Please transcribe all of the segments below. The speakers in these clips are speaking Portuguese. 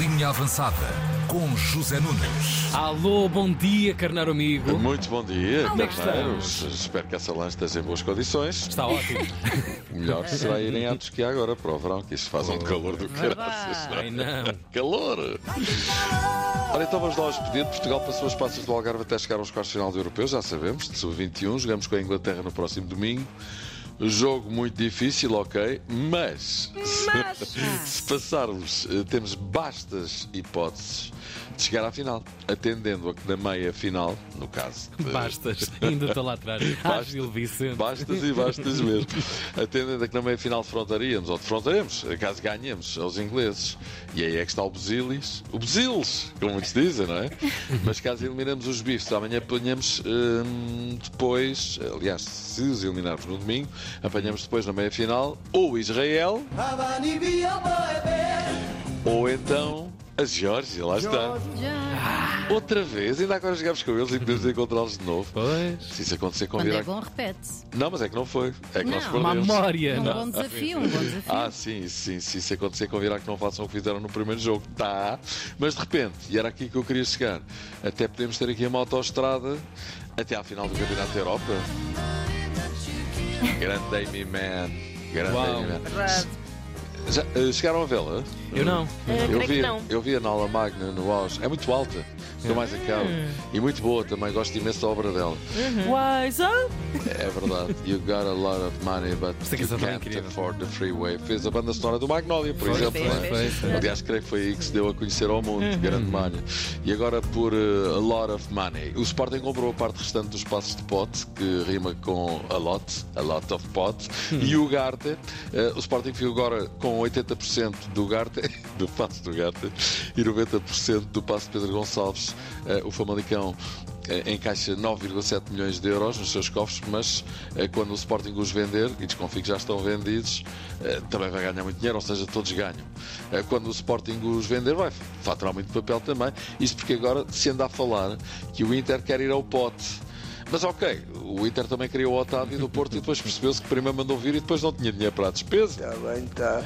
Linha Avançada com José Nunes. Alô, bom dia, carneiro amigo. Muito bom dia, Como é que carneiros. Espero que essa lanche esteja em boas condições. Está ótimo. O melhor será irem a tosquiar agora para o verão, que isto faz um calor do caraças. Ai, não. Calor! Ora, então vamos lá aos pedidos. Portugal passou as passas do Algarve até chegar aos quartos de final do Europeu, já sabemos, de sub-21. Jogamos com a Inglaterra no próximo domingo. Jogo muito difícil, ok, mas, se, se passarmos, eh, temos bastas hipóteses de chegar à final, atendendo a que na meia final, no caso, de- Bastas, ainda estou lá atrás. Ah, Gil Vicente. Bastas e bastas mesmo. Atendendo a que na meia final defrontaríamos, ou defrontaremos, caso ganhemos, aos ingleses. E aí é que está o Basilis. O Basilis, como muitos dizem, não é? Mas caso eliminemos os bifes, amanhã apanhamos hum, depois, aliás, se os eliminarmos no domingo, apanhamos depois na meia final ou Israel ou então a Geórgia, lá está. Outra vez, ainda agora jogamos com eles e podemos encontrá-los de novo. Pois. Se isso acontecer, Quando é convirar. bom, repete-se. Não, mas é que não foi. É que nós Não, Uma perdemos. memória. Um não. bom desafio, um bom desafio. Ah, sim, sim, sim. Se acontecer, convirar que não façam o que fizeram no primeiro jogo. Tá. Mas de repente, e era aqui que eu queria chegar, até podemos ter aqui uma autoestrada até à final do Campeonato da Europa. Grande Amy Man. Grande Uau. Amy Man. Eh, chegaram a vê-la? Eu não. Eu creio que vi, não. eu vi a Nala Magna no auge. É muito alta. Estou mais acaba. E muito boa também. Gosto imenso da obra dela. Wise up. É verdade. You got a lot of money, but you é can't afford the freeway. Fez a banda sonora do Magnolia, por exemplo. fez, não é? Aliás, creio que foi aí que se deu a conhecer ao mundo. Grande malha. E agora por uh, a lot of money. O Sporting comprou a parte restante dos passos de pote, que rima com a lot, a lot of pot. E o Garte, uh, o Sporting ficou agora com 80% do Garte, do passo do Garte, e 90% do passo Pedro Gonçalves, uh, o Famalicão eh, encaixa 9,7 milhões de euros nos seus cofres, mas eh, quando o Sporting os vender, e desconfio que já estão vendidos, eh, também vai ganhar muito dinheiro, ou seja, todos ganham. Eh, Quando o Sporting os vender, vai faturar muito papel também. Isto porque agora se anda a falar que o Inter quer ir ao pote. Mas ok, o Inter também queria o Otávio do Porto e depois percebeu-se que primeiro mandou vir e depois não tinha dinheiro para a despesa. Está bem, está.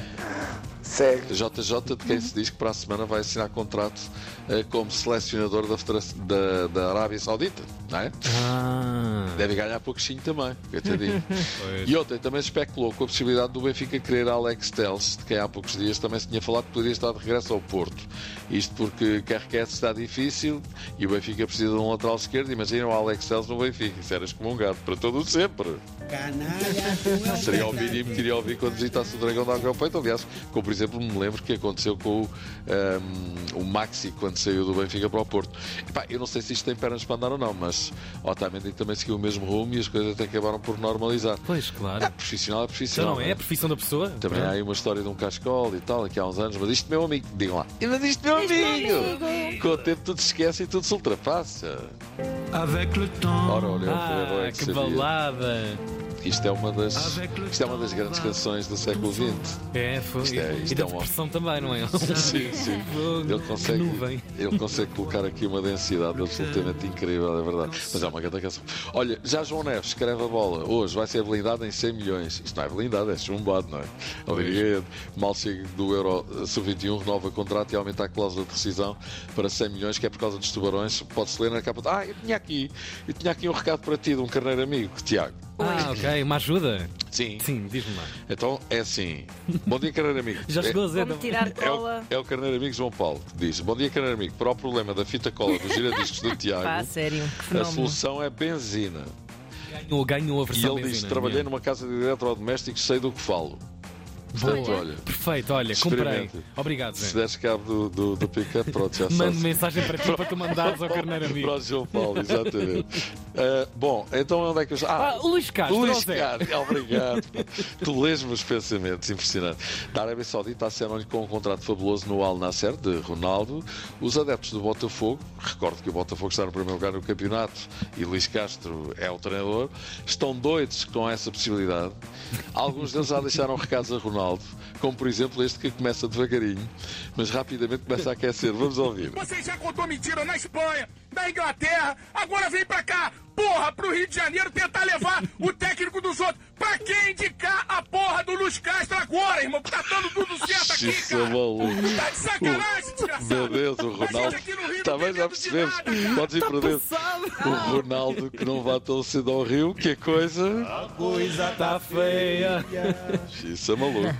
Segue. JJ, de quem se diz que para a semana vai assinar contrato eh, como selecionador da, da, da Arábia Saudita, não é? Ah. Deve ganhar pouquinho também, coitadinho. E ontem também se especulou com a possibilidade do Benfica querer Alex Telles, de quem há poucos dias também se tinha falado que poderia estar de regresso ao Porto. Isto porque Carrequete está difícil e o Benfica precisa de um lateral esquerdo. Imagina o Alex Telles no Benfica, isso era excomungado para todo o sempre. Seria o mínimo que iria ouvir quando visitasse o Dragão da Água ao Peito. Aliás, como por exemplo me lembro que aconteceu com o, ahm, o Maxi quando saiu do Benfica para o Porto. Epá, eu não sei se isto tem pernas para andar ou não, mas Otamendi também seguiu o mesmo rumo e as coisas até acabaram por normalizar. Pois, claro. Ah, profissional é Então profissional. não é a profissão da pessoa? Também há aí uma história de um cascol e tal, aqui há uns anos, mas isto meu amigo, digam lá, mas isto meu amigo! Com o tempo tudo se esquece e tudo se ultrapassa. Avec le temps. Ora, olha, Ah, é que sabia. balada. Isto é uma das, isto é uma das grandes canções do século XX. É, foi. Isto é- isto e da é também, não é? Sim, sim. Ele consegue, ele consegue colocar aqui uma densidade absolutamente incrível, é verdade. Mas é uma grande canção. Olha, já João Neves escreve a bola. Hoje vai ser blindado em 100 milhões. Isto não é blindado, é chumbado, não é? Diria, mal chega do Euro Sub-21, renova contrato e aumenta a cláusula de rescisão para 100 milhões, que é por causa dos tubarões. Pode-se ler na capa. Ah, eu tinha aqui, eu tinha aqui um recado para ti de um carneiro amigo, Tiago. Ah, ok. Uma ajuda? Sim. Sim, diz-me lá. Então é assim. Bom dia, carneiro amigo. Já É- chegou a dizer. Vou-me tirar É o, cola. é o carneiro amigo João Paulo que diz: Bom dia, carneiro amigo. Para o problema da fita cola dos giradiscos do Tiago, Pá, sério, que a solução é benzina. Ganhou, ganhou a E versão ele diz: benzina, Trabalhei minha. numa casa de eletrodomésticos, sei do que falo. Portanto, Boa. olha, Perfeito, olha, comprei. Obrigado, se Zé. deres cabo do, do, do pick-up, pronto, já Mando mensagem para ti para tu mandares ao carneiro amigo. Para o João Paulo, exatamente. Ah, bom, então onde é que eu. Ah, Luís Castro, Luís. Castro, obrigado. tu lês meus pensamentos, impressionante. Da Arábia Saudita acenam-lhe com um contrato fabuloso no Al Nasser, de Ronaldo. Os adeptos do Botafogo, recordo que o Botafogo está no primeiro lugar no campeonato e Luís Castro é o treinador, estão doidos com essa possibilidade. Alguns deles já deixaram recados a Ronaldo, como por exemplo este que começa devagarinho, mas rapidamente começa a aquecer. Vamos ouvir. Você já contou mentira na Espanha, na Inglaterra, agora vem pra cá porra, pro Rio de Janeiro tentar levar o técnico dos outros. Pra quem indicar a porra do Luiz Castro agora, irmão? Que tá dando tudo certo aqui, Isso é cara. maluco. Tá de sacanagem, desgraçado. Meu Deus, o A Ronaldo. aqui no Rio Também já percebemos. Podes ir por dentro. O Ronaldo que não vá tão cedo ao Rio, que coisa. Está feia. Isso é maluco.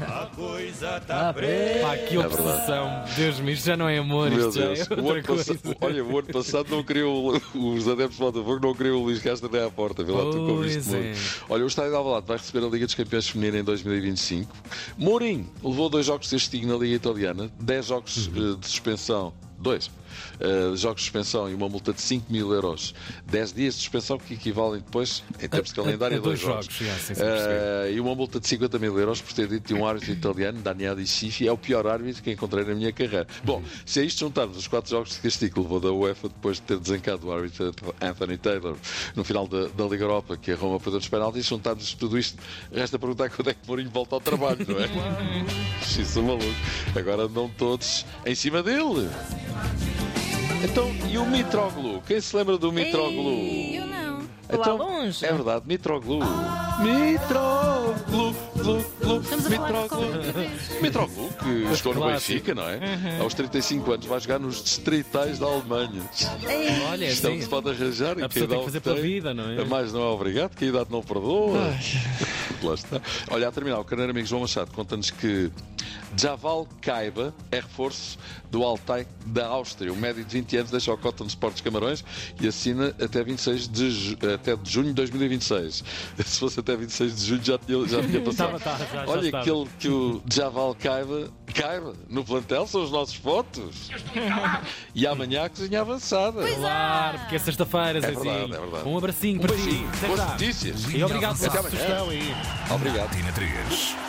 Pá, que É obsessão. Deus me, já não é amor, Meu Deus. é O outra ano coisa. passado, olha, o ano passado não queriam os adeptos do Botafogo não o Luís Castro nem à porta. Vê lá tu como isto é. Olha, o Estádio de Alvalade vai receber a Liga dos Campeões Feminina em 2025. Mourinho levou dois jogos de castigo na Liga Italiana, 10 jogos Uhum. eh, de suspensão. Dois. eh, jogos de suspensão e uma multa de 5 mil euros. 10 dias de suspensão que equivalem depois, em termos de a- calendário, a a dois, dois jogos. jogos, sim, sim, sim, Eh, e uma multa de 50 mil euros por ter dito que um árbitro italiano, Daniele Sifi, é o pior árbitro que encontrei na minha carreira. Bom, se a isto juntarmos os quatro jogos de castigo que levou da UEFA depois de ter desencado o árbitro Anthony Taylor no final da, da Liga Europa, que a Roma perdeu dos penaltis, juntarmos tudo isto, resta perguntar quando é que Mourinho volta ao trabalho, não é? Isso é maluco. Agora andam todos em cima dele. Então, e o Mitroglou? Quem se lembra do Mitroglou? Ei, Eu não. Então, lá longe. É verdade, Mitroglou. Mitroglou, falar de Mitroglou. Mitroglou, que jogou no clássico. Benfica, não é? Uhum. Aos 35 anos vai jogar nos distritais da Alemanha. Olha, Isto é que se pode arranjar e A que a pessoa tem que fazer pela vida, não é? Mais não é obrigado, que a idade não perdoa. Lá está. Olha, a terminar, o carneiro amigo João Machado conta-nos que Javal Kaiba é reforço do Altai da Áustria. O médio de 20 anos deixa o Cotton Sports Camarões e assina até, 26 de, ju- até de junho de 2026. Se fosse até 26 de junho já tinha, já tinha passado. Estava, estava, já- já Olha, estava. aquele que o Javal Kaiba, Kaiba no plantel são os nossos votos. E amanhã a cozinha avançada. Claro, porque é sexta-feira, Zezinho. verdade, é verdade. Um abracinho Um para ti. Boas já. notícias. E obrigado pela sugestão aí. Obrigado. Tina 3.